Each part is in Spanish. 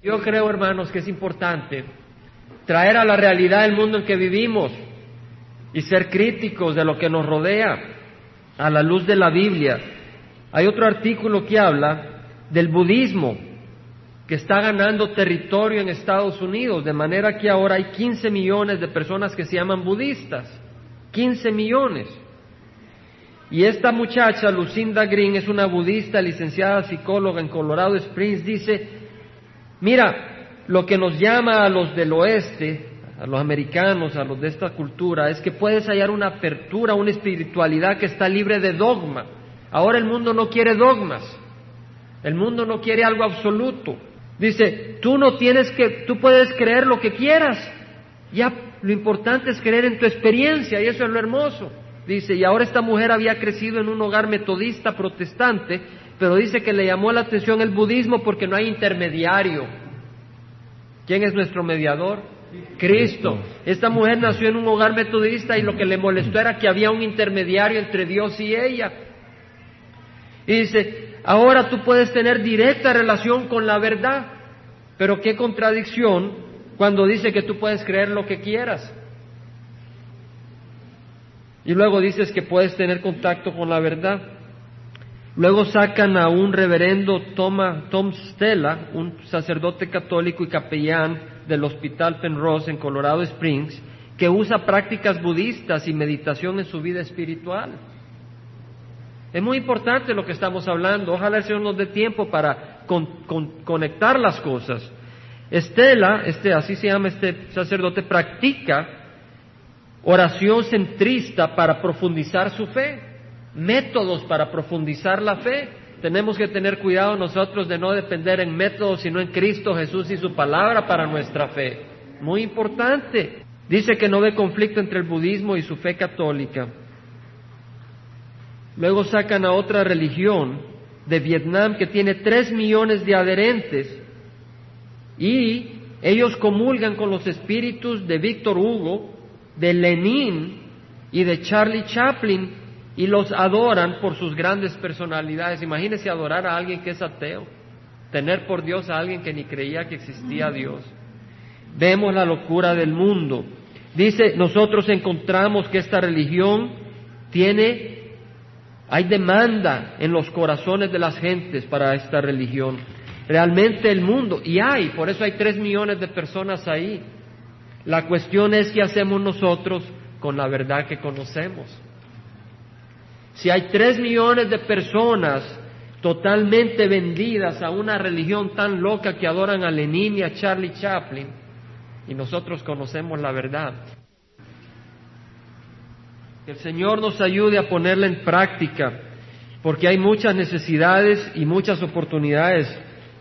Yo creo, hermanos, que es importante traer a la realidad el mundo en que vivimos y ser críticos de lo que nos rodea a la luz de la Biblia. Hay otro artículo que habla del budismo que está ganando territorio en Estados Unidos, de manera que ahora hay 15 millones de personas que se llaman budistas, 15 millones. Y esta muchacha, Lucinda Green, es una budista licenciada psicóloga en Colorado Springs, dice, mira, lo que nos llama a los del oeste, a los americanos, a los de esta cultura, es que puedes hallar una apertura, una espiritualidad que está libre de dogma. Ahora el mundo no quiere dogmas, el mundo no quiere algo absoluto. Dice, tú no tienes que, tú puedes creer lo que quieras. Ya lo importante es creer en tu experiencia y eso es lo hermoso. Dice, y ahora esta mujer había crecido en un hogar metodista protestante, pero dice que le llamó la atención el budismo porque no hay intermediario. ¿Quién es nuestro mediador? Cristo. Esta mujer nació en un hogar metodista y lo que le molestó era que había un intermediario entre Dios y ella. Y dice, ahora tú puedes tener directa relación con la verdad, pero qué contradicción cuando dice que tú puedes creer lo que quieras. Y luego dices que puedes tener contacto con la verdad. Luego sacan a un reverendo Tom Stella, un sacerdote católico y capellán del Hospital Penrose en Colorado Springs, que usa prácticas budistas y meditación en su vida espiritual. Es muy importante lo que estamos hablando. Ojalá el Señor nos dé tiempo para conectar las cosas. Estela, este, así se llama este sacerdote, practica oración centrista para profundizar su fe, métodos para profundizar la fe. Tenemos que tener cuidado nosotros de no depender en métodos, sino en Cristo Jesús y su palabra para nuestra fe. Muy importante. Dice que no ve conflicto entre el budismo y su fe católica. Luego sacan a otra religión de Vietnam que tiene tres millones de adherentes y ellos comulgan con los espíritus de Víctor Hugo, de Lenin y de Charlie Chaplin y los adoran por sus grandes personalidades. Imagínense adorar a alguien que es ateo, tener por Dios a alguien que ni creía que existía Dios. Vemos la locura del mundo. Dice, nosotros encontramos que esta religión tiene hay demanda en los corazones de las gentes para esta religión. Realmente el mundo, y hay, por eso hay tres millones de personas ahí. La cuestión es qué hacemos nosotros con la verdad que conocemos. Si hay tres millones de personas totalmente vendidas a una religión tan loca que adoran a Lenin y a Charlie Chaplin, y nosotros conocemos la verdad, que el Señor nos ayude a ponerla en práctica, porque hay muchas necesidades y muchas oportunidades.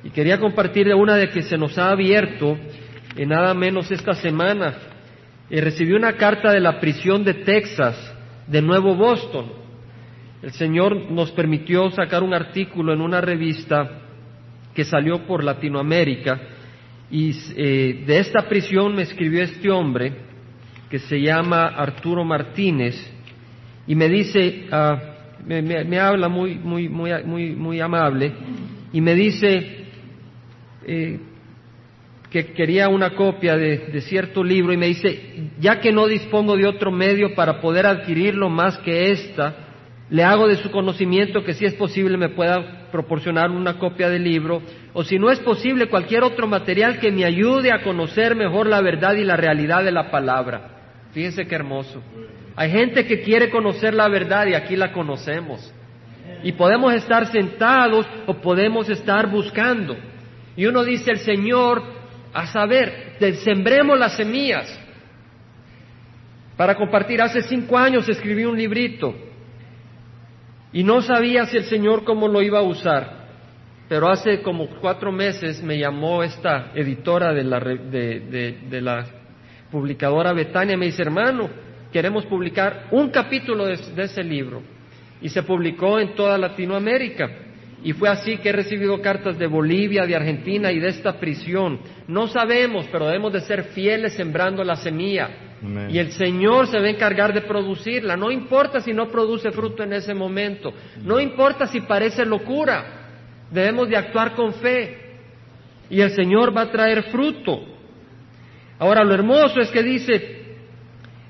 Y quería compartir de una de que se nos ha abierto en nada menos esta semana. y recibí una carta de la prisión de Texas, de Nuevo Boston. El Señor nos permitió sacar un artículo en una revista que salió por Latinoamérica y eh, de esta prisión me escribió este hombre que se llama Arturo Martínez y me dice, ah, me, habla muy, muy, muy, muy, muy amable, y me dice eh, que quería una copia de, de, cierto libro, y me dice, ya que no dispongo de otro medio para poder adquirirlo más que esta, le hago de su conocimiento que si es posible me pueda proporcionar una copia del libro, o si no es posible cualquier otro material que me ayude a conocer mejor la verdad y la realidad de la palabra. Fíjense qué hermoso. Hay gente que quiere conocer la verdad y aquí la conocemos. Y podemos estar sentados o podemos estar buscando. Y uno dice, el Señor, a saber, sembremos las semillas. Para compartir, hace cinco años escribí un librito y no sabía si el Señor cómo lo iba a usar. Pero hace como cuatro meses me llamó esta editora de la, de, la publicadora Betania y me dice, hermano, queremos publicar un capítulo de, ese libro. Y se publicó en toda Latinoamérica. Y fue así que he recibido cartas de Bolivia, de Argentina y de esta prisión. No sabemos, pero debemos de ser fieles sembrando la semilla. Y el Señor se va a encargar de producirla. No importa si no produce fruto en ese momento. No importa si parece locura. Debemos de actuar con fe. y el Señor va a traer fruto. Ahora, lo hermoso es que dice,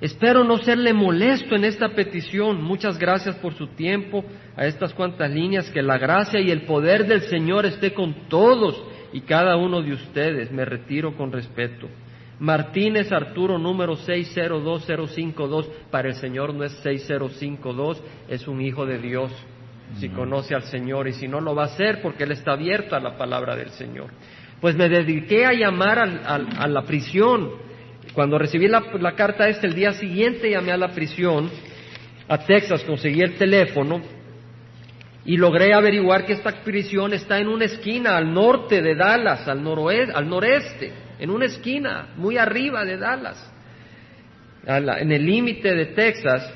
espero no serle molesto en esta petición. Muchas gracias por su tiempo a estas cuantas líneas. Que la gracia y el poder del Señor esté con todos y cada uno de ustedes. Me retiro con respeto. Martínez Arturo número 602052. Para el Señor no es 6052, es un hijo de Dios. Si conoce al Señor y si no lo va a hacer porque Él está abierto a la palabra del Señor. Pues me dediqué a llamar a la prisión. Cuando recibí la, la carta esta, el día siguiente llamé a la prisión, a Texas, conseguí el teléfono y logré averiguar que esta prisión está en una esquina al norte de Dallas, al, noroeste, al noreste, en una esquina muy arriba de Dallas, en el límite de Texas.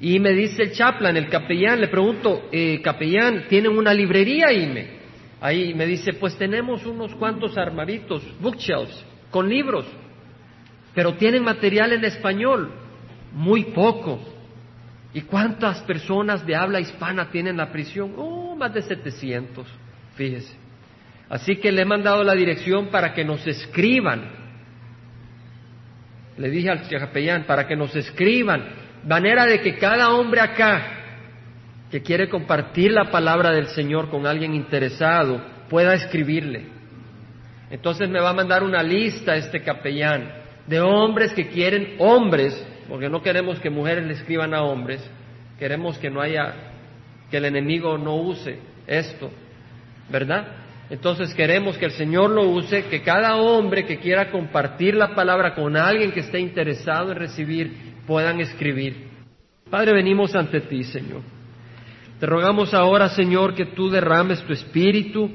Y me dice el chaplain, el capellán, le pregunto, eh, capellán, ¿tienen una librería ahí? Me, ahí me dice, pues tenemos unos cuantos armaritos, bookshelves, con libros, pero tienen material en español, muy poco. ¿Y cuántas personas de habla hispana tienen la prisión? Oh, más de 700, fíjese. Así que le he mandado la dirección para que nos escriban. Le dije al capellán, para que nos escriban manera de que cada hombre acá que quiere compartir la palabra del Señor con alguien interesado pueda escribirle. Entonces me va a mandar una lista este capellán de hombres que quieren hombres, porque no queremos que mujeres le escriban a hombres, queremos que no haya, que el enemigo no use esto, ¿verdad? Entonces queremos que el Señor lo use, que cada hombre que quiera compartir la palabra con alguien que esté interesado en recibir puedan escribir. Padre, venimos ante ti, Señor. Te rogamos ahora, Señor, que tú derrames tu espíritu,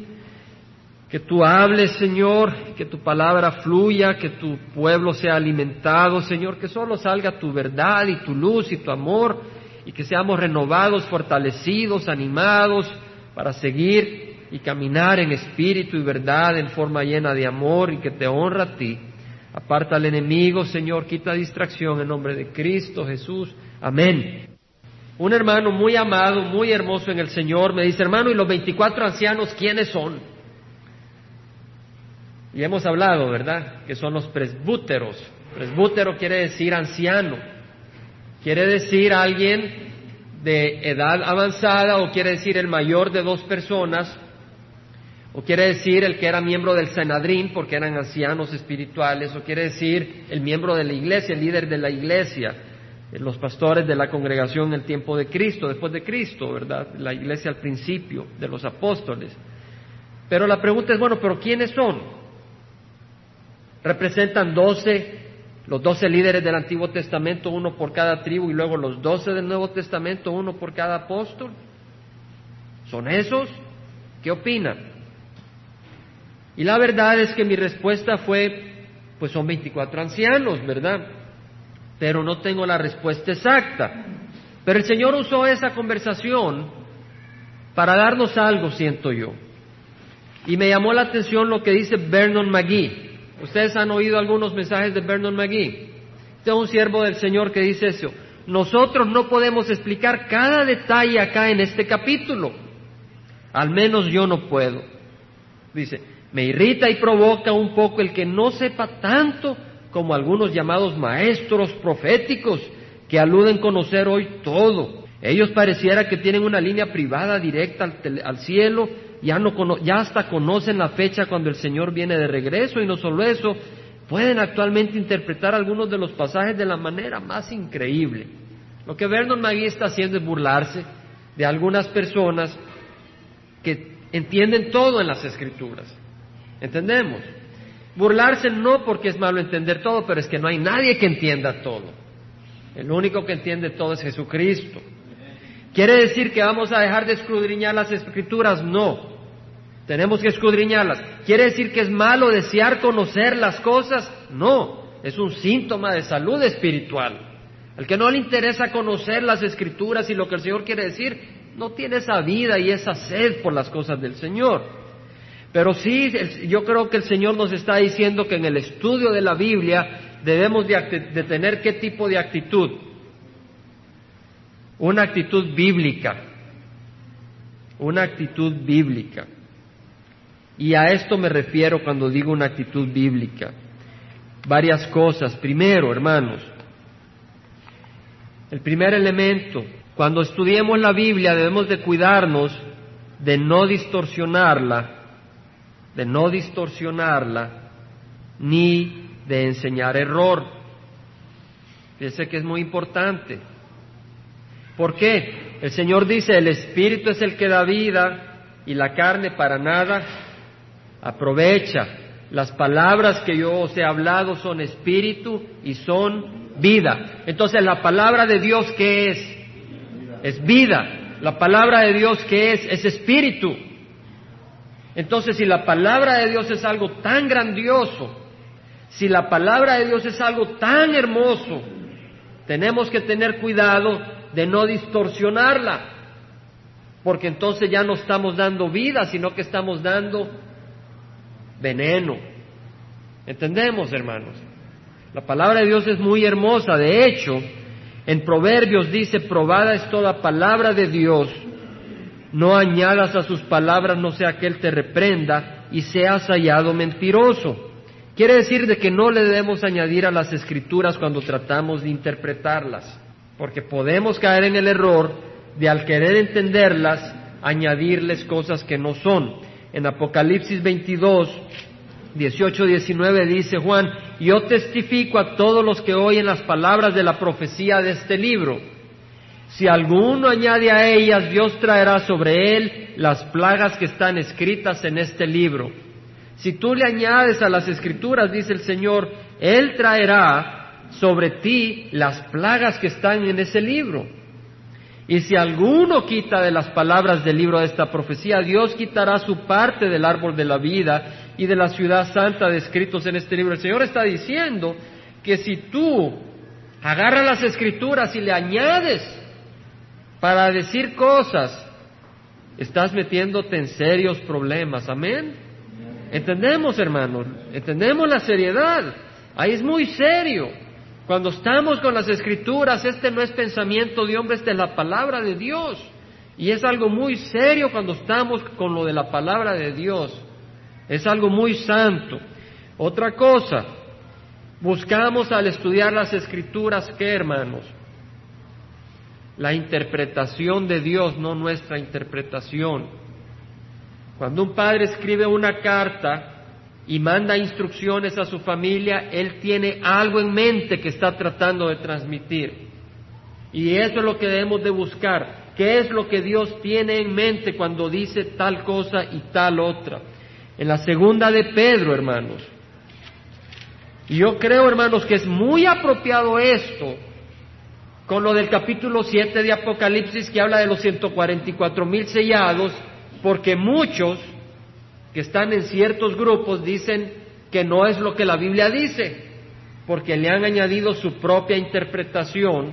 que tú hables, Señor, que tu palabra fluya, que tu pueblo sea alimentado, Señor, que solo salga tu verdad y tu luz y tu amor, y que seamos renovados, fortalecidos, animados para seguir y caminar en espíritu y verdad en forma llena de amor y que te honra a ti. Aparta al enemigo, Señor, quita distracción en nombre de Cristo Jesús. Amén. Un hermano muy amado, muy hermoso en el Señor, me dice, hermano, ¿y los 24 ancianos quiénes son? Y hemos hablado, ¿verdad? Que son los presbúteros. Presbútero quiere decir anciano. Quiere decir alguien de edad avanzada o quiere decir el mayor de dos personas o quiere decir el que era miembro del Senadrín porque eran ancianos espirituales, o quiere decir el miembro de la iglesia, el líder de la iglesia, los pastores de la congregación en el tiempo de Cristo, después de Cristo, ¿verdad? La iglesia al principio, de los apóstoles. Pero la pregunta es, bueno, ¿pero quiénes son? Representan doce, los doce líderes del Antiguo Testamento, uno por cada tribu, y luego los doce del Nuevo Testamento, uno por cada apóstol. ¿Son esos? ¿Qué opinan? Y la verdad es que mi respuesta fue, pues son 24 ancianos, ¿verdad? Pero no tengo la respuesta exacta. Pero el Señor usó esa conversación para darnos algo, siento yo. Y me llamó la atención lo que dice Vernon McGee. Ustedes han oído algunos mensajes de Vernon McGee. Este es un siervo del Señor que dice eso. Nosotros no podemos explicar cada detalle acá en este capítulo. Al menos yo no puedo. Dice, me irrita y provoca un poco el que no sepa tanto como algunos llamados maestros proféticos que aluden conocer hoy todo. Ellos pareciera que tienen una línea privada directa al, cielo, ya, no, ya hasta conocen la fecha cuando el Señor viene de regreso y no solo eso, pueden actualmente interpretar algunos de los pasajes de la manera más increíble. Lo que Vernon Magui está haciendo es burlarse de algunas personas que entienden todo en las escrituras. ¿Entendemos? Burlarse no porque es malo entender todo, pero es que no hay nadie que entienda todo. El único que entiende todo es Jesucristo. ¿Quiere decir que vamos a dejar de escudriñar las escrituras? No. Tenemos que escudriñarlas. ¿Quiere decir que es malo desear conocer las cosas? No. Es un síntoma de salud espiritual. Al que no le interesa conocer las escrituras y lo que el Señor quiere decir, no tiene esa vida y esa sed por las cosas del Señor. Pero sí, yo creo que el Señor nos está diciendo que en el estudio de la Biblia debemos de, tener qué tipo de actitud. Una actitud bíblica. Una actitud bíblica. Y a esto me refiero cuando digo una actitud bíblica. Varias cosas. Primero, hermanos, el primer elemento, cuando estudiemos la Biblia debemos de cuidarnos de no distorsionarla, de no distorsionarla, ni de enseñar error. Fíjense que es muy importante. ¿Por qué? El Señor dice, el Espíritu es el que da vida y la carne para nada aprovecha. Las palabras que yo os he hablado son espíritu y son vida. Entonces, la palabra de Dios, ¿qué es? Es vida. La palabra de Dios, ¿qué es? Es espíritu. Entonces, si la palabra de Dios es algo tan grandioso, si la palabra de Dios es algo tan hermoso, tenemos que tener cuidado de no distorsionarla, porque entonces ya no estamos dando vida, sino que estamos dando veneno. ¿Entendemos, hermanos? La palabra de Dios es muy hermosa, de hecho, en Proverbios dice, probada es toda palabra de Dios, no añadas a sus palabras, no sea que Él te reprenda y seas hallado mentiroso. Quiere decir de que no le debemos añadir a las escrituras cuando tratamos de interpretarlas, porque podemos caer en el error de al querer entenderlas, añadirles cosas que no son. En Apocalipsis 22, 18, 19 dice Juan, yo testifico a todos los que oyen las palabras de la profecía de este libro. Si alguno añade a ellas, Dios traerá sobre él las plagas que están escritas en este libro. Si tú le añades a las escrituras, dice el Señor, Él traerá sobre ti las plagas que están en ese libro. Y si alguno quita de las palabras del libro de esta profecía, Dios quitará su parte del árbol de la vida y de la ciudad santa descritos en este libro. El Señor está diciendo que si tú agarras las escrituras y le añades para decir cosas, estás metiéndote en serios problemas. Amén. Entendemos, hermanos, entendemos la seriedad. Ahí es muy serio. Cuando estamos con las escrituras, este no es pensamiento de hombre, esta es la palabra de Dios. Y es algo muy serio cuando estamos con lo de la palabra de Dios. Es algo muy santo. Otra cosa, buscamos al estudiar las escrituras, ¿qué hermanos? La interpretación de Dios, no nuestra interpretación. Cuando un padre escribe una carta y manda instrucciones a su familia, él tiene algo en mente que está tratando de transmitir. Y eso es lo que debemos de buscar. ¿Qué es lo que Dios tiene en mente cuando dice tal cosa y tal otra? En la segunda de Pedro, hermanos. Y yo creo, hermanos, que es muy apropiado esto con lo del capítulo 7 de Apocalipsis que habla de los 144 mil sellados porque muchos que están en ciertos grupos dicen que no es lo que la Biblia dice, porque le han añadido su propia interpretación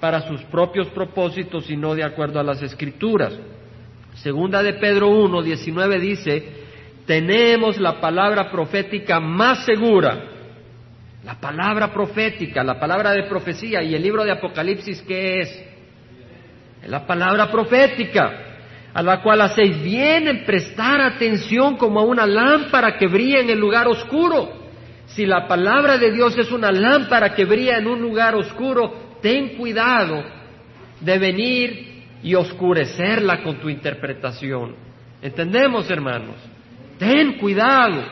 para sus propios propósitos y no de acuerdo a las escrituras. Segunda de Pedro 1, 19 dice, tenemos la palabra profética más segura, la palabra profética, la palabra de profecía y el libro de Apocalipsis, ¿qué es? La palabra profética a la cual hacéis bien en prestar atención como a una lámpara que brilla en el lugar oscuro. Si la palabra de Dios es una lámpara que brilla en un lugar oscuro, ten cuidado de venir y oscurecerla con tu interpretación. ¿Entendemos, hermanos? Ten cuidado.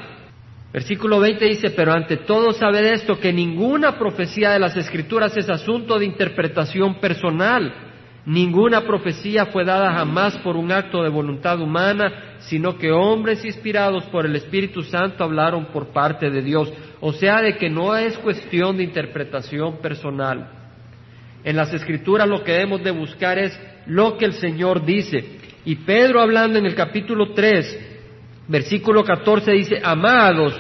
Versículo 20 dice, pero ante todo sabed esto, que ninguna profecía de las Escrituras es asunto de interpretación personal Ninguna profecía fue dada jamás por un acto de voluntad humana, sino que hombres inspirados por el Espíritu Santo hablaron por parte de Dios. O sea, de que no es cuestión de interpretación personal. En las Escrituras lo que debemos de buscar es lo que el Señor dice. Y Pedro hablando en el capítulo 3, versículo 14 dice, amados,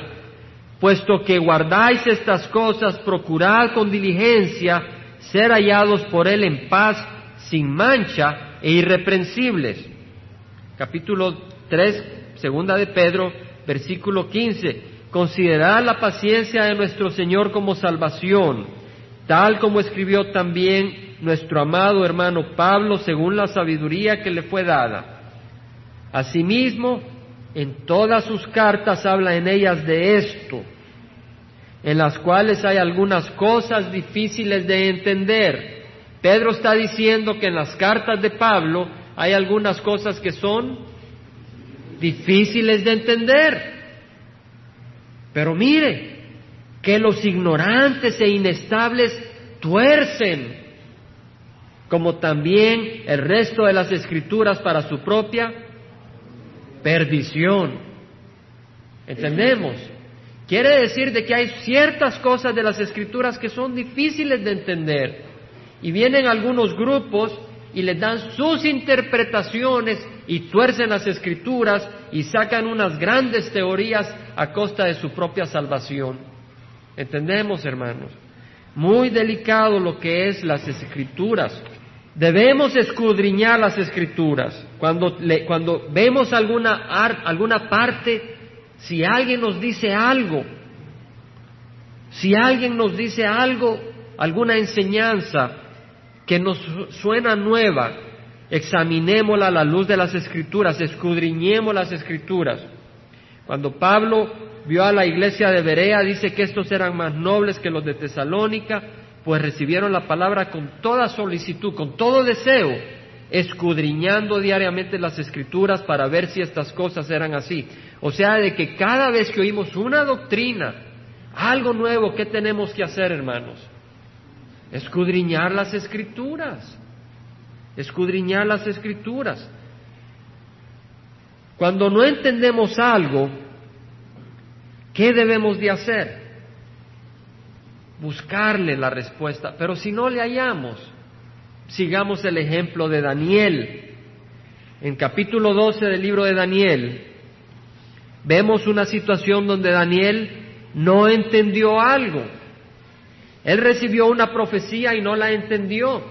puesto que guardáis estas cosas, procurad con diligencia ser hallados por Él en paz sin mancha e irreprensibles. Capítulo 3, segunda de Pedro, versículo 15. Considerad la paciencia de nuestro Señor como salvación, tal como escribió también nuestro amado hermano Pablo según la sabiduría que le fue dada. Asimismo, en todas sus cartas habla en ellas de esto, en las cuales hay algunas cosas difíciles de entender. Pedro está diciendo que en las cartas de Pablo hay algunas cosas que son difíciles de entender. Pero mire, que los ignorantes e inestables tuercen, como también el resto de las escrituras para su propia perdición. ¿Entendemos? Quiere decir de que hay ciertas cosas de las escrituras que son difíciles de entender. Y vienen algunos grupos y les dan sus interpretaciones y tuercen las escrituras y sacan unas grandes teorías a costa de su propia salvación. ¿Entendemos, hermanos? Muy delicado lo que es las escrituras. Debemos escudriñar las escrituras. Cuando, cuando vemos alguna, alguna parte, si alguien nos dice algo, si alguien nos dice algo, alguna enseñanza que nos suena nueva, examinémosla a la luz de las escrituras, escudriñemos las escrituras. Cuando Pablo vio a la iglesia de Berea, dice que estos eran más nobles que los de Tesalónica, pues recibieron la palabra con toda solicitud, con todo deseo, escudriñando diariamente las escrituras para ver si estas cosas eran así. O sea, de que cada vez que oímos una doctrina, algo nuevo, ¿qué tenemos que hacer, hermanos? Escudriñar las escrituras. Escudriñar las escrituras. Cuando no entendemos algo, ¿qué debemos de hacer? buscarle la respuesta. Pero si no le hallamos, sigamos el ejemplo de Daniel. En capítulo 12 del libro de Daniel, vemos una situación donde Daniel no entendió algo. Él recibió una profecía y no la entendió.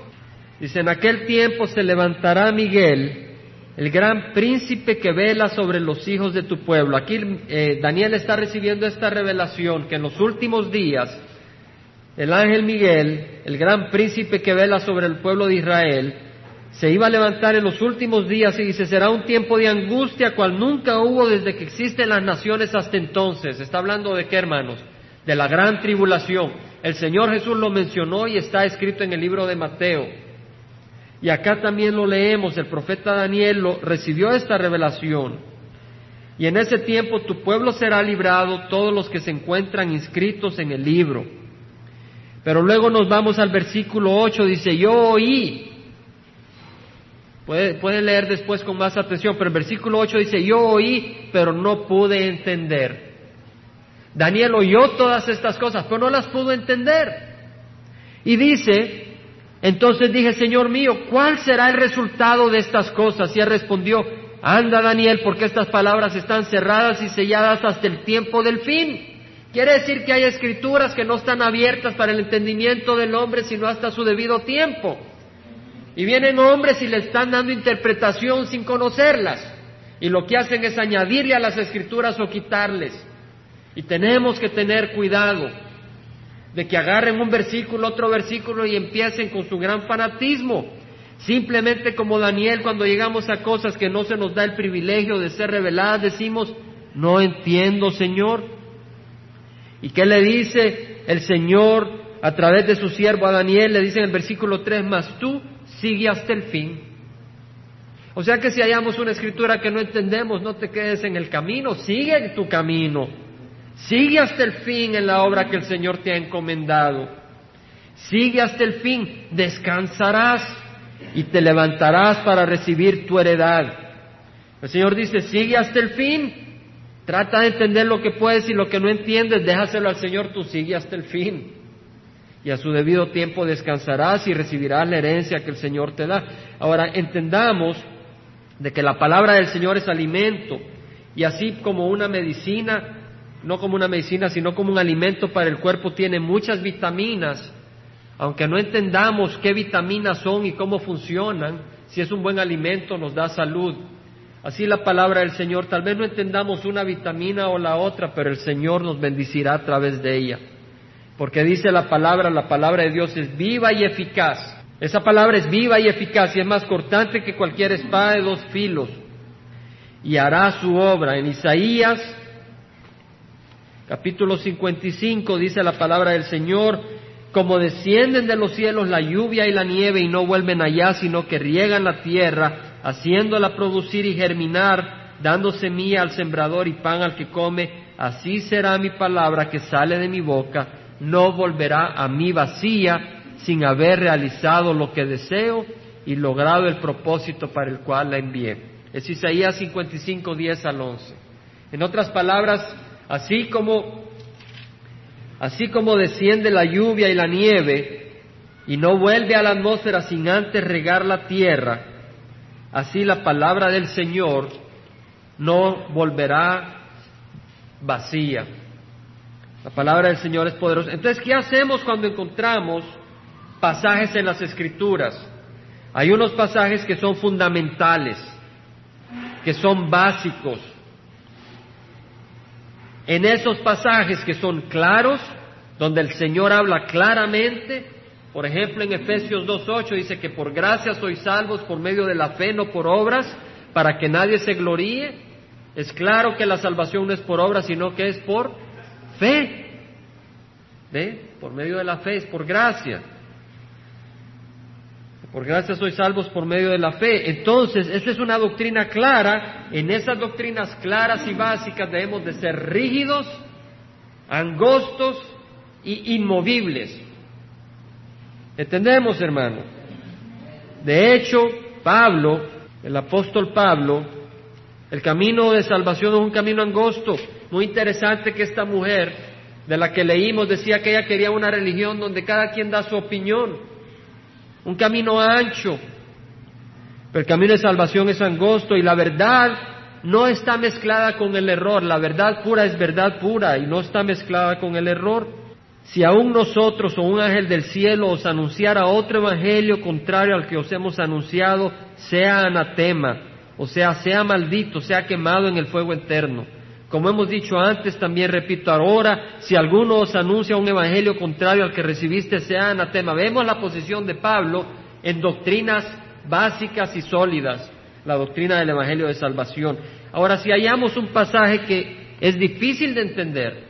Dice, en aquel tiempo se levantará Miguel, el gran príncipe que vela sobre los hijos de tu pueblo. Aquí eh, Daniel está recibiendo esta revelación que en los últimos días el ángel Miguel, el gran príncipe que vela sobre el pueblo de Israel, se iba a levantar en los últimos días y dice, será un tiempo de angustia cual nunca hubo desde que existen las naciones hasta entonces. Está hablando de qué, hermanos? De la gran tribulación. El Señor Jesús lo mencionó y está escrito en el libro de Mateo. Y acá también lo leemos, el profeta Daniel lo, recibió esta revelación. Y en ese tiempo tu pueblo será librado, todos los que se encuentran inscritos en el libro. Pero luego nos vamos al versículo 8, dice, yo oí. Pueden leer después con más atención, pero el versículo 8 dice, yo oí, pero no pude entender. Daniel oyó todas estas cosas, pero no las pudo entender. Y dice, entonces dije, Señor mío, ¿cuál será el resultado de estas cosas? Y él respondió, anda Daniel, porque estas palabras están cerradas y selladas hasta el tiempo del fin. Quiere decir que hay escrituras que no están abiertas para el entendimiento del hombre sino hasta su debido tiempo. Y vienen hombres y le están dando interpretación sin conocerlas. Y lo que hacen es añadirle a las escrituras o quitarles. Y tenemos que tener cuidado de que agarren un versículo, otro versículo y empiecen con su gran fanatismo. Simplemente como Daniel, cuando llegamos a cosas que no se nos da el privilegio de ser reveladas, decimos, no entiendo, Señor. ¿Y qué le dice el Señor a través de su siervo a Daniel? Le dice en el versículo 3, más tú sigue hasta el fin. O sea que si hayamos una escritura que no entendemos, no te quedes en el camino, sigue tu camino. Sigue hasta el fin en la obra que el Señor te ha encomendado. Sigue hasta el fin, descansarás y te levantarás para recibir tu heredad. El Señor dice, sigue hasta el fin Trata de entender lo que puedes y lo que no entiendes, déjaselo al Señor, tú sigue hasta el fin. Y a su debido tiempo descansarás y recibirás la herencia que el Señor te da. Ahora, entendamos de que la palabra del Señor es alimento y así como una medicina, no como una medicina, sino como un alimento para el cuerpo, tiene muchas vitaminas, aunque no entendamos qué vitaminas son y cómo funcionan, si es un buen alimento nos da salud. Así la palabra del Señor, tal vez no entendamos una vitamina o la otra, pero el Señor nos bendecirá a través de ella. Porque dice la palabra, la palabra de Dios es viva y eficaz. Esa palabra es viva y eficaz y es más cortante que cualquier espada de dos filos. y hará su obra. En Isaías capítulo 55 dice la palabra del Señor, como descienden de los cielos la lluvia y la nieve y no vuelven allá, sino que riegan la tierra, haciéndola producir y germinar, dando semilla al sembrador y pan al que come, así será mi palabra que sale de mi boca, no volverá a mí vacía, sin haber realizado lo que deseo y logrado el propósito para el cual la envié. Es Isaías 55, 10 al 11. En otras palabras, así como Así como desciende la lluvia y la nieve y no vuelve a la atmósfera sin antes regar la tierra, así la palabra del Señor no volverá vacía. La palabra del Señor es poderosa. Entonces, ¿qué hacemos cuando encontramos pasajes en las Escrituras? Hay unos pasajes que son fundamentales, que son básicos, en esos pasajes que son claros, donde el Señor habla claramente, por ejemplo en Efesios 2.8 dice que por gracia sois salvos por medio de la fe, no por obras, para que nadie se gloríe. Es claro que la salvación no es por obras, sino que es por fe. ¿Ve? Por medio de la fe, es por gracia. Por gracia sois salvos por medio de la fe. Entonces, esa es una doctrina clara. En esas doctrinas claras y básicas debemos de ser rígidos, angostos y inmovibles. ¿Entendemos, hermano? De hecho, Pablo, el apóstol Pablo, el camino de salvación es un camino angosto. Muy interesante que esta mujer, de la que leímos, decía que ella quería una religión donde cada quien da su opinión un camino ancho, pero el camino de salvación es angosto y la verdad no está mezclada con el error, la verdad pura es verdad pura y no está mezclada con el error. Si aún nosotros o un ángel del cielo os anunciara otro evangelio contrario al que os hemos anunciado, sea anatema, o sea, sea maldito, sea quemado en el fuego eterno. Como hemos dicho antes, también repito ahora, si alguno os anuncia un evangelio contrario al que recibiste, sea anatema. Vemos la posición de Pablo en doctrinas básicas y sólidas, la doctrina del evangelio de salvación. Ahora, si hallamos un pasaje que es difícil de entender,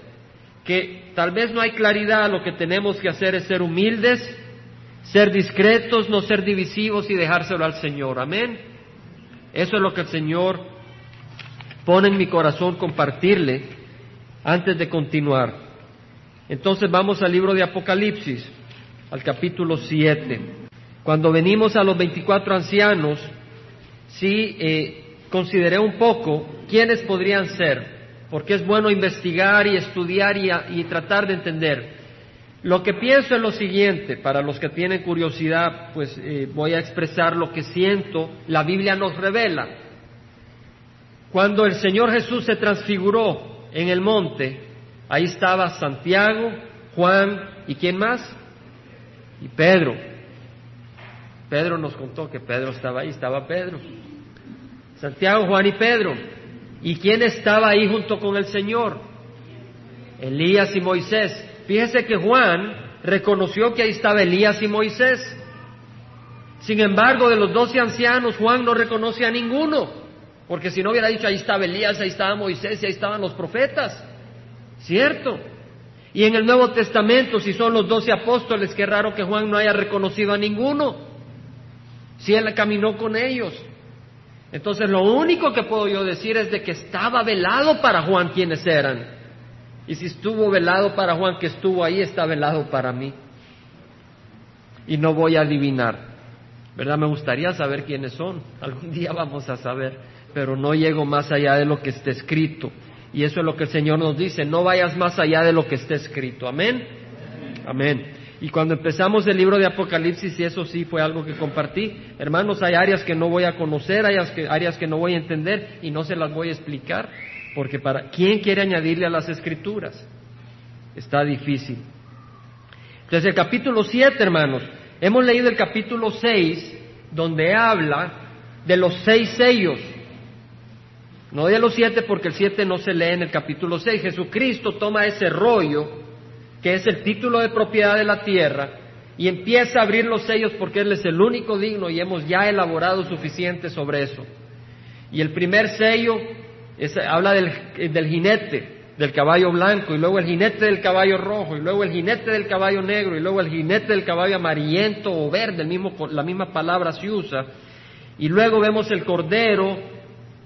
que tal vez no hay claridad, lo que tenemos que hacer es ser humildes, ser discretos, no ser divisivos y dejárselo al Señor. Amén. Eso es lo que el Señor pone en mi corazón compartirle antes de continuar. Entonces vamos al libro de Apocalipsis, al capítulo 7. Cuando venimos a los 24 ancianos, sí eh, consideré un poco quiénes podrían ser, porque es bueno investigar y estudiar y, tratar de entender. Lo que pienso es lo siguiente, para los que tienen curiosidad, pues eh, voy a expresar lo que siento, la Biblia nos revela. Cuando el Señor Jesús se transfiguró en el monte, ahí estaba Santiago, Juan y quién más? Y Pedro. Pedro nos contó que Pedro estaba ahí, estaba Pedro. Santiago, Juan y Pedro. ¿Y quién estaba ahí junto con el Señor? Elías y Moisés. Fíjese que Juan reconoció que ahí estaba Elías y Moisés. Sin embargo, de los doce ancianos, Juan no reconoce a ninguno. Porque si no hubiera dicho, ahí estaba Elías, ahí estaba Moisés y ahí estaban los profetas. ¿Cierto? Y en el Nuevo Testamento, si son los doce apóstoles, qué raro que Juan no haya reconocido a ninguno. Si él caminó con ellos. Entonces lo único que puedo yo decir es de que estaba velado para Juan quienes eran. Y si estuvo velado para Juan que estuvo ahí, está velado para mí. Y no voy a adivinar. ¿Verdad? Me gustaría saber quiénes son. Algún día vamos a saber pero no llego más allá de lo que está escrito. Y eso es lo que el Señor nos dice, no vayas más allá de lo que está escrito. Amén. Amén. Y cuando empezamos el libro de Apocalipsis, y eso sí fue algo que compartí, hermanos, hay áreas que no voy a conocer, hay áreas que, áreas que no voy a entender y no se las voy a explicar, porque para ¿quién quiere añadirle a las escrituras? Está difícil. Entonces el capítulo 7, hermanos, hemos leído el capítulo 6, donde habla de los seis sellos. No de los siete porque el siete no se lee en el capítulo seis. Jesucristo toma ese rollo, que es el título de propiedad de la tierra, y empieza a abrir los sellos porque Él es el único digno y hemos ya elaborado suficiente sobre eso. Y el primer sello habla del, del jinete, del caballo blanco, y luego el jinete del caballo rojo, y luego el jinete del caballo negro, y luego el jinete del caballo amarillento o verde, mismo, la misma palabra se usa. Y luego vemos el cordero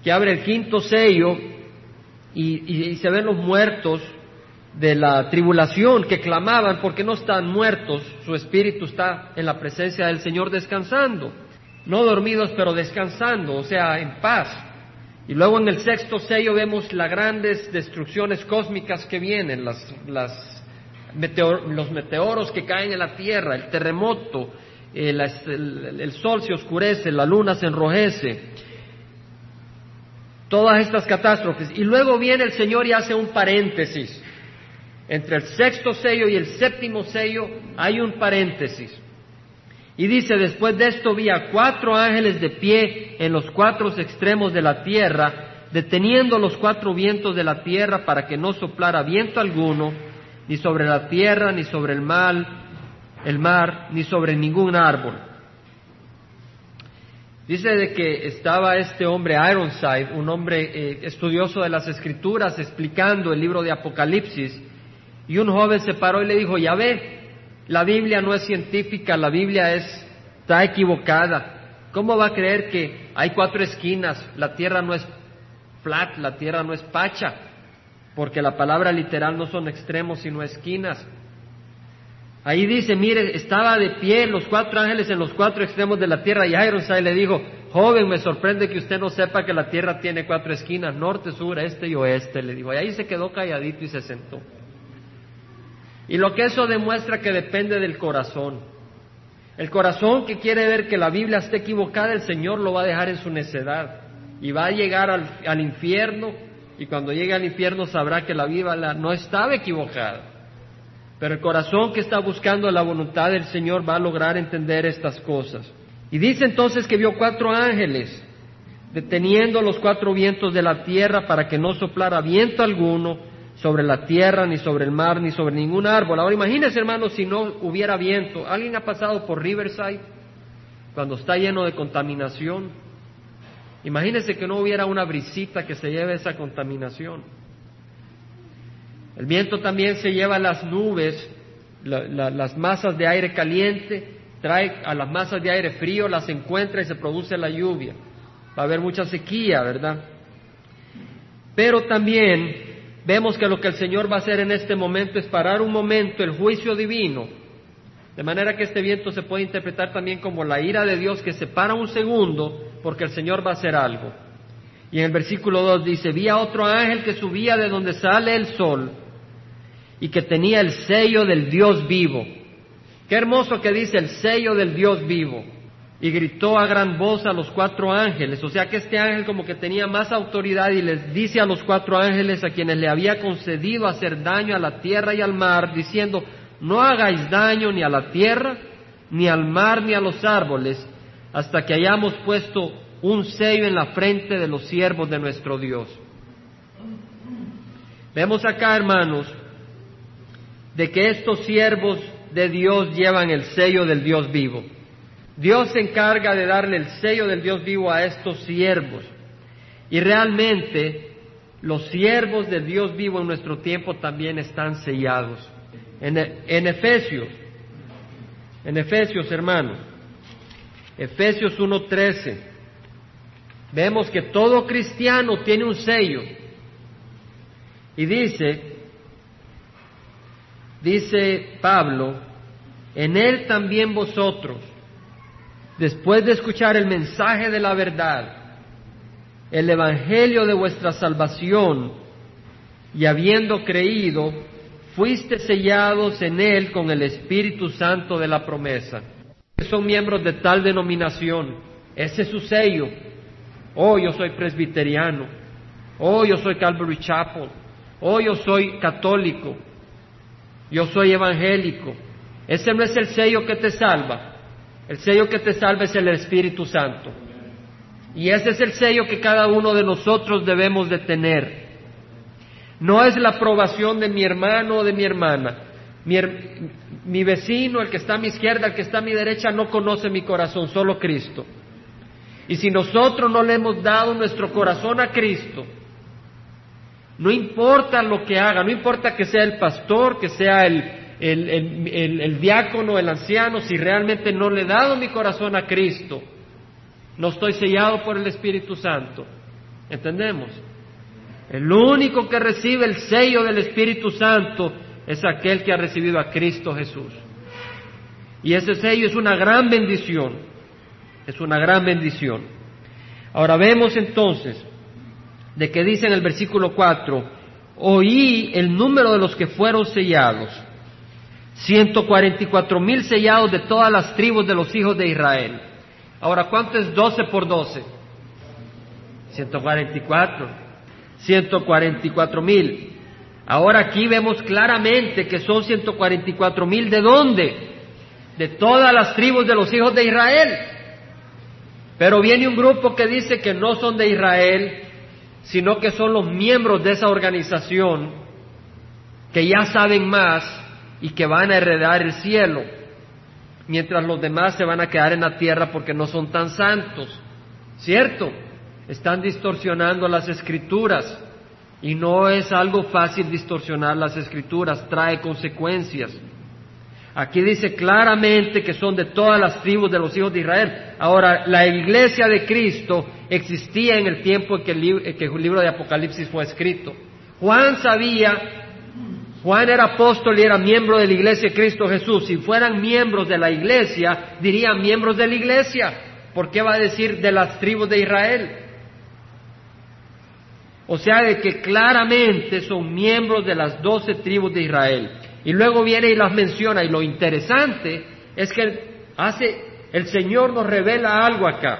que abre el quinto sello y, se ven los muertos de la tribulación que clamaban porque no están muertos, su espíritu está en la presencia del Señor descansando, no dormidos pero descansando, o sea, en paz. Y luego en el sexto sello vemos las grandes destrucciones cósmicas que vienen, las, los meteoros que caen en la tierra, el terremoto, eh, el sol se oscurece, la luna se enrojece, todas estas catástrofes. Y luego viene el Señor y hace un paréntesis entre el sexto sello y el séptimo sello hay un paréntesis. Y dice, después de esto vi a cuatro ángeles de pie en los cuatro extremos de la tierra, deteniendo los cuatro vientos de la tierra para que no soplara viento alguno, ni sobre la tierra, ni sobre el mar, el mar, ni sobre ningún árbol. Dice de que estaba este hombre Ironside, un hombre eh, estudioso de las escrituras, explicando el libro de Apocalipsis, y un joven se paró y le dijo, ya ve, la Biblia no es científica, la Biblia es, está equivocada. ¿Cómo va a creer que hay cuatro esquinas? La tierra no es flat, la tierra no es pacha, porque la palabra literal no son extremos sino esquinas. Ahí dice, mire, estaba de pie los cuatro ángeles en los cuatro extremos de la tierra y Ironside le dijo, joven, me sorprende que usted no sepa que la tierra tiene cuatro esquinas, norte, sur, este y oeste, le dijo. Y ahí se quedó calladito y se sentó. Y lo que eso demuestra que depende del corazón. El corazón que quiere ver que la Biblia esté equivocada, el Señor lo va a dejar en su necedad y va a llegar al, infierno y cuando llegue al infierno sabrá que la Biblia no estaba equivocada. Pero el corazón que está buscando la voluntad del Señor va a lograr entender estas cosas. Y dice entonces que vio cuatro ángeles deteniendo los cuatro vientos de la tierra para que no soplara viento alguno sobre la tierra, ni sobre el mar, ni sobre ningún árbol. Ahora imagínense, hermanos, si no hubiera viento. ¿Alguien ha pasado por Riverside cuando está lleno de contaminación? Imagínense que no hubiera una brisita que se lleve esa contaminación. El viento también se lleva las nubes, las masas de aire caliente, trae a las masas de aire frío, las encuentra y se produce la lluvia. Va a haber mucha sequía, ¿verdad? Pero también vemos que lo que el Señor va a hacer en este momento es parar un momento el juicio divino, de manera que este viento se puede interpretar también como la ira de Dios que se para un segundo porque el Señor va a hacer algo. Y en el versículo 2 dice, vi a otro ángel que subía de donde sale el sol y que tenía el sello del Dios vivo. Qué hermoso que dice el sello del Dios vivo y gritó a gran voz a los cuatro ángeles. O sea que este ángel como que tenía más autoridad y les dice a los cuatro ángeles a quienes le había concedido hacer daño a la tierra y al mar, diciendo, no hagáis daño ni a la tierra, ni al mar, ni a los árboles, hasta que hayamos puesto un sello en la frente de los siervos de nuestro Dios. Vemos acá, hermanos, de que estos siervos de Dios llevan el sello del Dios vivo. Dios se encarga de darle el sello del Dios vivo a estos siervos. Y realmente los siervos del Dios vivo en nuestro tiempo también están sellados. En, Efesios, en Efesios hermanos, Efesios 1.13, vemos que todo cristiano tiene un sello. Y dice, dice Pablo, en él también vosotros, después de escuchar el mensaje de la verdad, el evangelio de vuestra salvación, y habiendo creído, fuiste sellados en él con el Espíritu Santo de la promesa. Son miembros de tal denominación, ese es su sello. Oh, yo soy presbiteriano. Oh, yo soy Calvary Chapel. Oh, yo soy católico. Yo soy evangélico. Ese no es el sello que te salva. El sello que te salva es el Espíritu Santo. Y ese es el sello que cada uno de nosotros debemos de tener. No es la aprobación de mi hermano o de mi hermana. Mi, vecino, el que está a mi izquierda, el que está a mi derecha, no conoce mi corazón, solo Cristo. Y si nosotros no le hemos dado nuestro corazón a Cristo, no importa lo que haga, no importa que sea el pastor, que sea el, el, diácono, el anciano, si realmente no le he dado mi corazón a Cristo, no estoy sellado por el Espíritu Santo. ¿Entendemos? El único que recibe el sello del Espíritu Santo es aquel que ha recibido a Cristo Jesús. Y ese sello es una gran bendición, es una gran bendición. Ahora vemos entonces de que dice en el versículo 4, oí el número de los que fueron sellados, 144 mil sellados de todas las tribus de los hijos de Israel. Ahora, ¿cuánto es 12 por 12? 144. 144 mil. Ahora aquí vemos claramente que son 144 mil. ¿De dónde? De todas las tribus de los hijos de Israel. Pero viene un grupo que dice que no son de Israel, sino que son los miembros de esa organización que ya saben más y que van a heredar el cielo, mientras los demás se van a quedar en la tierra porque no son tan santos. ¿Cierto? Están distorsionando las escrituras y no es algo fácil distorsionar las escrituras, trae consecuencias. Aquí dice claramente que son de todas las tribus de los hijos de Israel. Ahora, la iglesia de Cristo existía en el tiempo en que el, libro de Apocalipsis fue escrito. Juan sabía, Juan era apóstol y era miembro de la iglesia de Cristo Jesús. Si fueran miembros de la iglesia, dirían miembros de la iglesia. ¿Por qué va a decir de las tribus de Israel? O sea, de que claramente son miembros de las doce tribus de Israel. Y luego viene y las menciona. Y lo interesante es que hace, el Señor nos revela algo acá.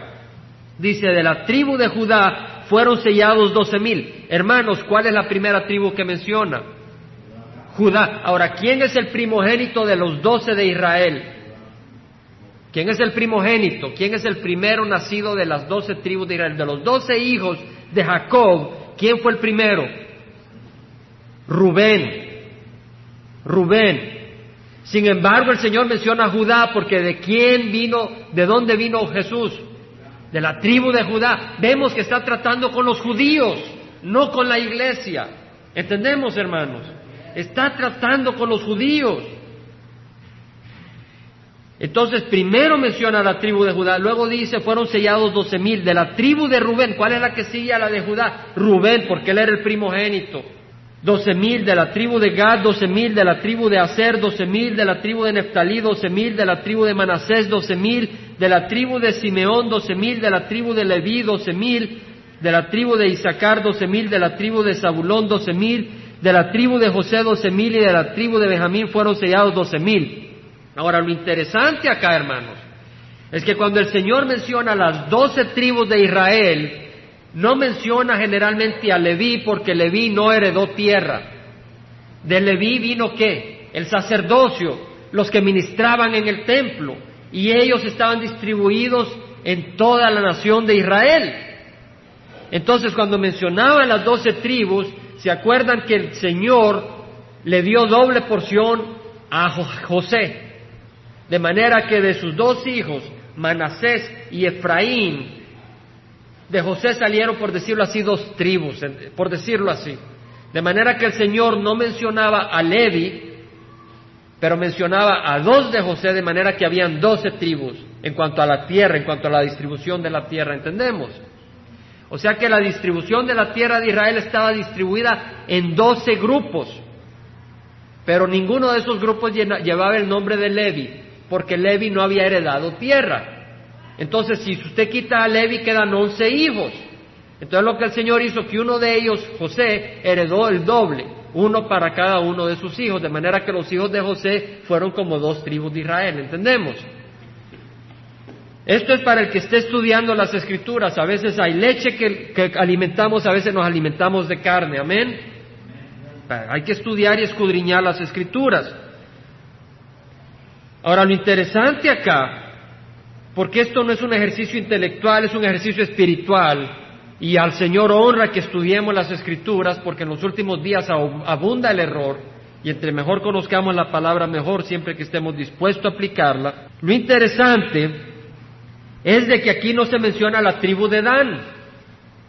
Dice, de la tribu de Judá fueron sellados doce mil. Hermanos, ¿cuál es la primera tribu que menciona? Judá. Ahora, ¿quién es el primogénito de los doce de Israel? ¿Quién es el primogénito? ¿Quién es el primero nacido de las doce tribus de Israel? De los doce hijos de Jacob, ¿quién fue el primero? Rubén. Rubén. Sin embargo, el Señor menciona a Judá porque de quién vino, de dónde vino Jesús, de la tribu de Judá. Vemos que está tratando con los judíos, no con la iglesia. ¿Entendemos, hermanos? Está tratando con los judíos. Entonces, primero menciona a la tribu de Judá, luego dice, fueron sellados doce mil. De la tribu de Rubén, ¿cuál es la que sigue a la de Judá? Rubén, porque él era el primogénito doce mil de la tribu de Gad, doce mil de la tribu de Aser, doce mil de la tribu de Neftalí, doce mil de la tribu de Manasés, doce mil de la tribu de Simeón, doce mil de la tribu de Leví, doce mil de la tribu de Isaacar, doce mil de la tribu de Zabulón, doce mil de la tribu de José, doce mil y de la tribu de Benjamín fueron sellados doce mil. Ahora, lo interesante acá, hermanos, es que cuando el Señor menciona las doce tribus de Israel, no menciona generalmente a Leví porque Leví no heredó tierra. De Leví vino qué? El sacerdocio, los que ministraban en el templo, y ellos estaban distribuidos en toda la nación de Israel. Entonces, cuando mencionaban las doce tribus, se acuerdan que el Señor le dio doble porción a José, de manera que de sus dos hijos, Manasés y Efraín, de José salieron, por decirlo así, dos tribus, por decirlo así. De manera que el Señor no mencionaba a Levi, pero mencionaba a dos de José, de manera que habían doce tribus en cuanto a la tierra, en cuanto a la distribución de la tierra, ¿entendemos? O sea que la distribución de la tierra de Israel estaba distribuida en doce grupos, pero ninguno de esos grupos llevaba el nombre de Levi, porque Levi no había heredado tierra. Entonces, si usted quita a Levi, quedan once hijos. Entonces, lo que el Señor hizo, que uno de ellos, José, heredó el doble, uno para cada uno de sus hijos, de manera que los hijos de José fueron como dos tribus de Israel, ¿entendemos? Esto es para el que esté estudiando las escrituras. A veces hay leche que, que alimentamos, a veces nos alimentamos de carne, amén. Hay que estudiar y escudriñar las escrituras. Ahora, lo interesante acá porque esto no es un ejercicio intelectual, es un ejercicio espiritual. Y al Señor honra que estudiemos las escrituras, porque en los últimos días abunda el error, y entre mejor conozcamos la palabra, mejor siempre que estemos dispuestos a aplicarla. Lo interesante es de que aquí no se menciona la tribu de Dan,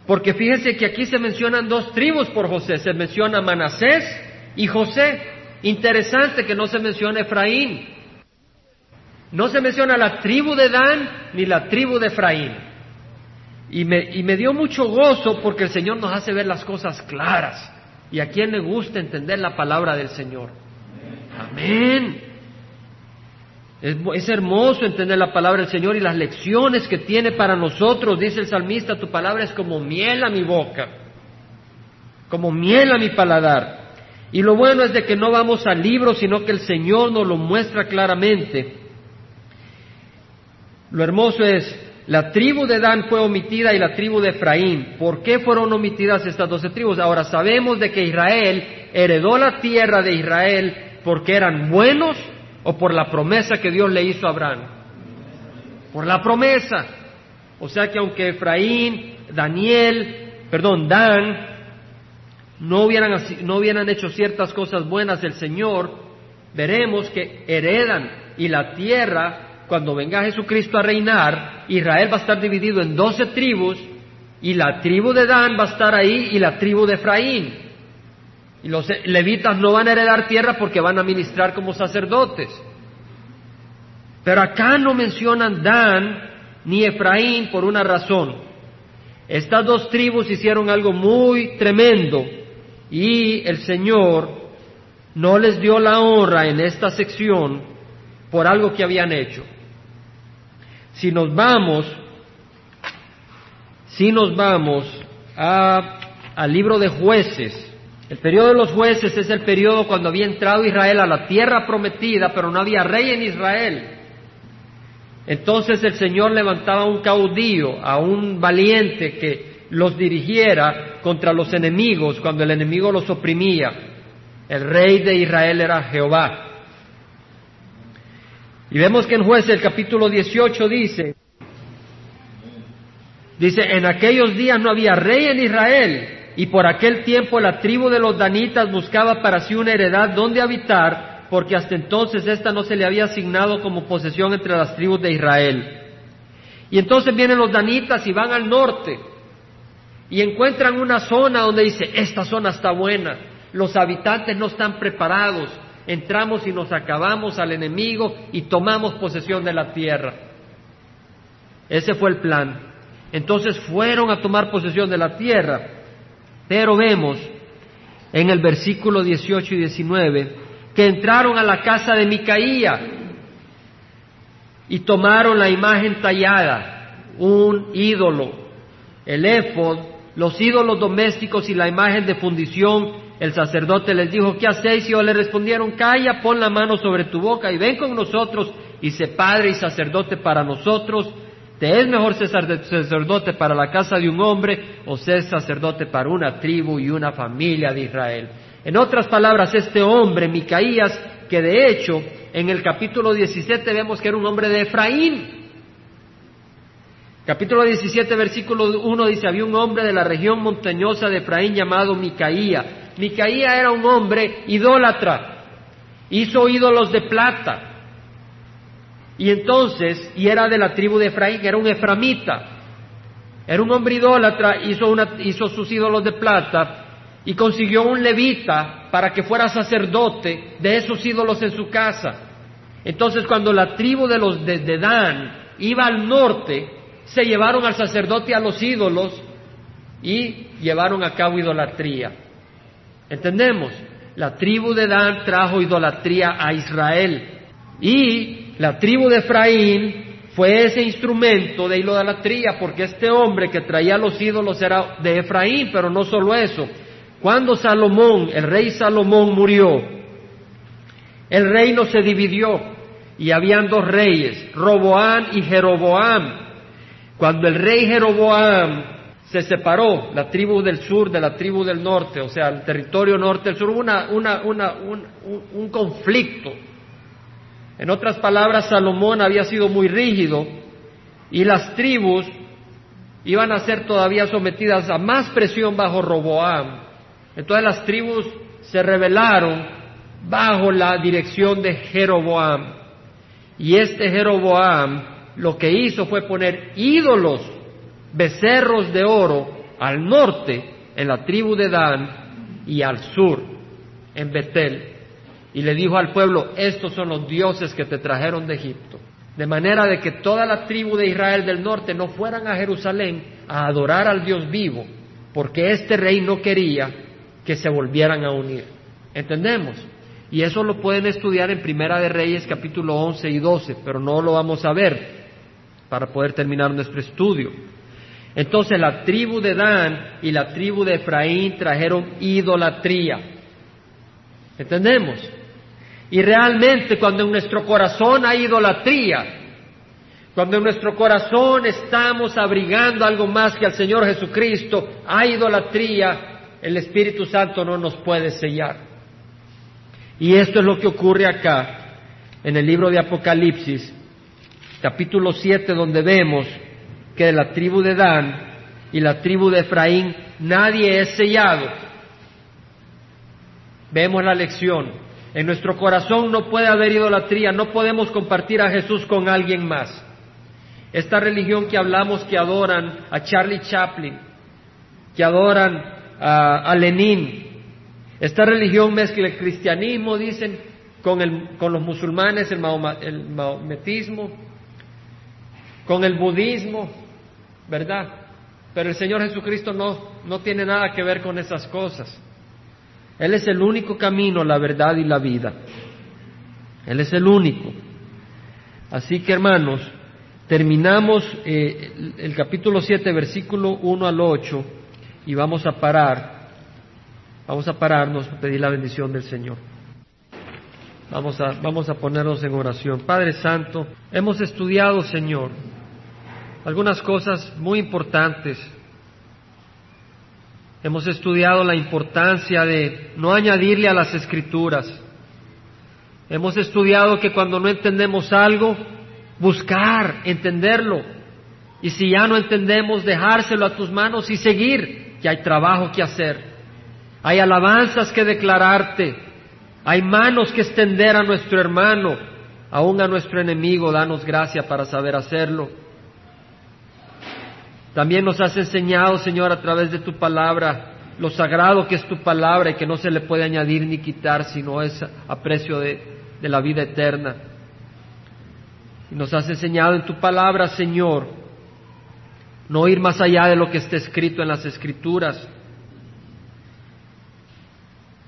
porque fíjense que aquí se mencionan dos tribus por José, se menciona Manasés y José. Interesante que no se menciona Efraín. No se menciona la tribu de Dan ni la tribu de Efraín. Y me, y me dio mucho gozo porque el Señor nos hace ver las cosas claras. Y a quien le gusta entender la palabra del Señor. Amén. Es, hermoso entender la palabra del Señor y las lecciones que tiene para nosotros. Dice el salmista, tu palabra es como miel a mi boca, como miel a mi paladar. Y lo bueno es de que no vamos al libro, sino que el Señor nos lo muestra claramente. Lo hermoso es, la tribu de Dan fue omitida y la tribu de Efraín. ¿Por qué fueron omitidas estas doce tribus? Ahora sabemos de que Israel heredó la tierra de Israel porque eran buenos o por la promesa que Dios le hizo a Abraham? Por la promesa. O sea que aunque Efraín, Daniel, perdón, Dan, no hubieran, no hubieran hecho ciertas cosas buenas del Señor, veremos que heredan y la tierra, cuando venga Jesucristo a reinar, Israel va a estar dividido en doce tribus y la tribu de Dan va a estar ahí y la tribu de Efraín. Y los levitas no van a heredar tierra porque van a ministrar como sacerdotes. Pero acá no mencionan Dan ni Efraín por una razón. Estas dos tribus hicieron algo muy tremendo y el Señor no les dio la honra en esta sección por algo que habían hecho. Si nos vamos, si nos vamos al libro de jueces, el periodo de los jueces es el periodo cuando había entrado Israel a la tierra prometida, pero no había rey en Israel. Entonces el Señor levantaba un caudillo, a un valiente que los dirigiera contra los enemigos cuando el enemigo los oprimía. El rey de Israel era Jehová. Y vemos que en jueces el capítulo 18 dice, dice, en aquellos días no había rey en Israel y por aquel tiempo la tribu de los danitas buscaba para sí una heredad donde habitar, porque hasta entonces esta no se le había asignado como posesión entre las tribus de Israel. Y entonces vienen los danitas y van al norte y encuentran una zona donde dice, esta zona está buena, los habitantes no están preparados, entramos y nos acabamos al enemigo y tomamos posesión de la tierra. Ese fue el plan. Entonces fueron a tomar posesión de la tierra. Pero vemos en el versículo 18 y 19 que entraron a la casa de Micaía y tomaron la imagen tallada, un ídolo, el los ídolos domésticos y la imagen de fundición. El sacerdote les dijo, ¿qué hacéis? Y ellos le respondieron, calla, pon la mano sobre tu boca y ven con nosotros y sé padre y sacerdote para nosotros ¿Te es mejor ser sacerdote para la casa de un hombre o ser sacerdote para una tribu y una familia de Israel? En otras palabras, este hombre, Micaías, que de hecho en el capítulo 17 vemos que era un hombre de Efraín. Capítulo 17, versículo 1 dice, había un hombre de la región montañosa de Efraín llamado Micaía. Micaía era un hombre idólatra, hizo ídolos de plata, y entonces, y era de la tribu de Efraín, era un eframita, era un hombre idólatra, hizo, hizo sus ídolos de plata y consiguió un levita para que fuera sacerdote de esos ídolos en su casa. Entonces, cuando la tribu de los de, de Dan iba al norte, se llevaron al sacerdote a los ídolos y llevaron a cabo idolatría. ¿Entendemos? La tribu de Dan trajo idolatría a Israel. Y la tribu de Efraín fue ese instrumento de idolatría, porque este hombre que traía los ídolos era de Efraín, pero no solo eso. Cuando Salomón, el rey Salomón murió, el reino se dividió y habían dos reyes, Roboam y Jeroboam. Cuando el rey Jeroboam se separó, la tribu del sur de la tribu del norte, o sea, el territorio norte del sur, hubo una, un, un conflicto en otras palabras, Salomón había sido muy rígido y las tribus iban a ser todavía sometidas a más presión bajo Roboam. Entonces las tribus se rebelaron bajo la dirección de Jeroboam. Y este Jeroboam lo que hizo fue poner ídolos, becerros de oro, al norte, en la tribu de Dan, y al sur, en Betel. Y le dijo al pueblo, estos son los dioses que te trajeron de Egipto. De manera de que toda la tribu de Israel del norte no fueran a Jerusalén a adorar al Dios vivo, porque este rey no quería que se volvieran a unir. ¿Entendemos? Y eso lo pueden estudiar en Primera de Reyes capítulo 11 y 12, pero no lo vamos a ver para poder terminar nuestro estudio. Entonces la tribu de Dan y la tribu de Efraín trajeron idolatría. ¿Entendemos? Y realmente cuando en nuestro corazón hay idolatría, cuando en nuestro corazón estamos abrigando algo más que al Señor Jesucristo, hay idolatría, el Espíritu Santo no nos puede sellar. Y esto es lo que ocurre acá en el libro de Apocalipsis, capítulo 7, donde vemos que de la tribu de Dan y la tribu de Efraín nadie es sellado. Vemos la lección. En nuestro corazón no puede haber idolatría, no podemos compartir a Jesús con alguien más. Esta religión que hablamos que adoran a Charlie Chaplin, que adoran a, Lenin, esta religión mezcla el cristianismo, dicen, con, el, con los musulmanes, el, el maometismo, con el budismo, ¿verdad? Pero el Señor Jesucristo no, no tiene nada que ver con esas cosas. Él es el único camino, la verdad y la vida. Él es el único. Así que hermanos, terminamos eh, el, capítulo 7, versículo 1 al 8, y vamos a parar. Vamos a pararnos, pedir la bendición del Señor. Vamos a, vamos a ponernos en oración. Padre Santo, hemos estudiado, Señor, algunas cosas muy importantes. Hemos estudiado la importancia de no añadirle a las escrituras. Hemos estudiado que cuando no entendemos algo, buscar, entenderlo. Y si ya no entendemos, dejárselo a tus manos y seguir, que hay trabajo que hacer. Hay alabanzas que declararte. Hay manos que extender a nuestro hermano, aún a nuestro enemigo. Danos gracia para saber hacerlo. También nos has enseñado, Señor, a través de tu palabra, lo sagrado que es tu palabra y que no se le puede añadir ni quitar, sino es a precio de, de la vida eterna. Y nos has enseñado en tu palabra, Señor, no ir más allá de lo que está escrito en las escrituras.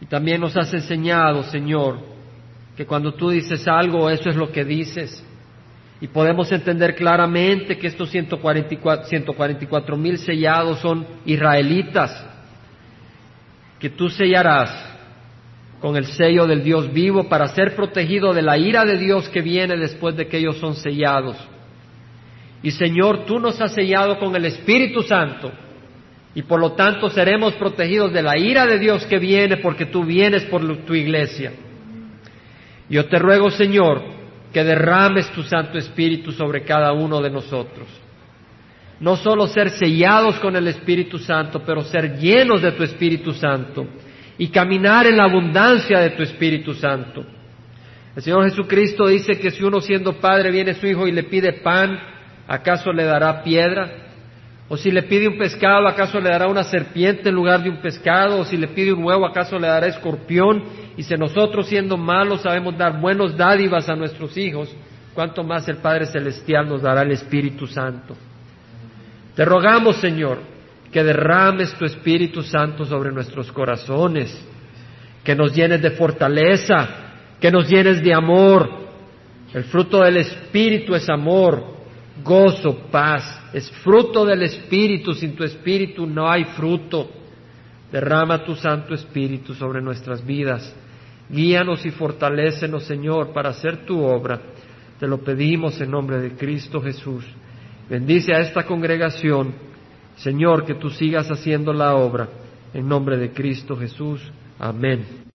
Y también nos has enseñado, Señor, que cuando tú dices algo, eso es lo que dices. Y podemos entender claramente que estos 144 mil sellados son israelitas, que tú sellarás con el sello del Dios vivo para ser protegido de la ira de Dios que viene después de que ellos son sellados. Y Señor, tú nos has sellado con el Espíritu Santo y por lo tanto seremos protegidos de la ira de Dios que viene porque tú vienes por tu iglesia. Yo te ruego, Señor, que derrames tu Santo Espíritu sobre cada uno de nosotros. No solo ser sellados con el Espíritu Santo, pero ser llenos de tu Espíritu Santo y caminar en la abundancia de tu Espíritu Santo. El Señor Jesucristo dice que si uno siendo padre viene su hijo y le pide pan, ¿acaso le dará piedra? O si le pide un pescado, ¿acaso le dará una serpiente en lugar de un pescado? O si le pide un huevo, ¿acaso le dará escorpión? Y si nosotros siendo malos sabemos dar buenos dádivas a nuestros hijos, ¿cuánto más el Padre Celestial nos dará el Espíritu Santo? Te rogamos, Señor, que derrames tu Espíritu Santo sobre nuestros corazones, que nos llenes de fortaleza, que nos llenes de amor. El fruto del Espíritu es amor, gozo, paz. Es fruto del Espíritu. Sin tu Espíritu no hay fruto. Derrama tu Santo Espíritu sobre nuestras vidas. Guíanos y fortalécenos, Señor, para hacer tu obra. Te lo pedimos en nombre de Cristo Jesús. Bendice a esta congregación. Señor, que tú sigas haciendo la obra. En nombre de Cristo Jesús. Amén.